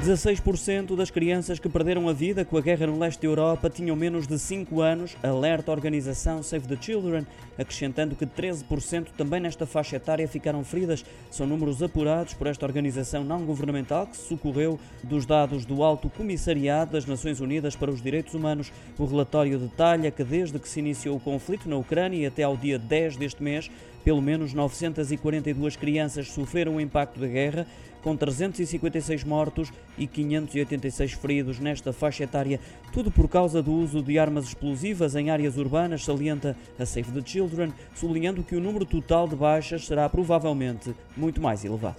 16% das crianças que perderam a vida com a guerra no leste da Europa tinham menos de 5 anos, alerta a organização Save the Children, acrescentando que 13% também nesta faixa etária ficaram feridas. São números apurados por esta organização não governamental que socorreu dos dados do Alto Comissariado das Nações Unidas para os Direitos Humanos. O relatório detalha que desde que se iniciou o conflito na Ucrânia até ao dia 10 deste mês, pelo menos 942 crianças sofreram o impacto da guerra, com 356 mortos e 586 feridos nesta faixa etária, tudo por causa do uso de armas explosivas em áreas urbanas, salienta a Save the Children, sublinhando que o número total de baixas será provavelmente muito mais elevado.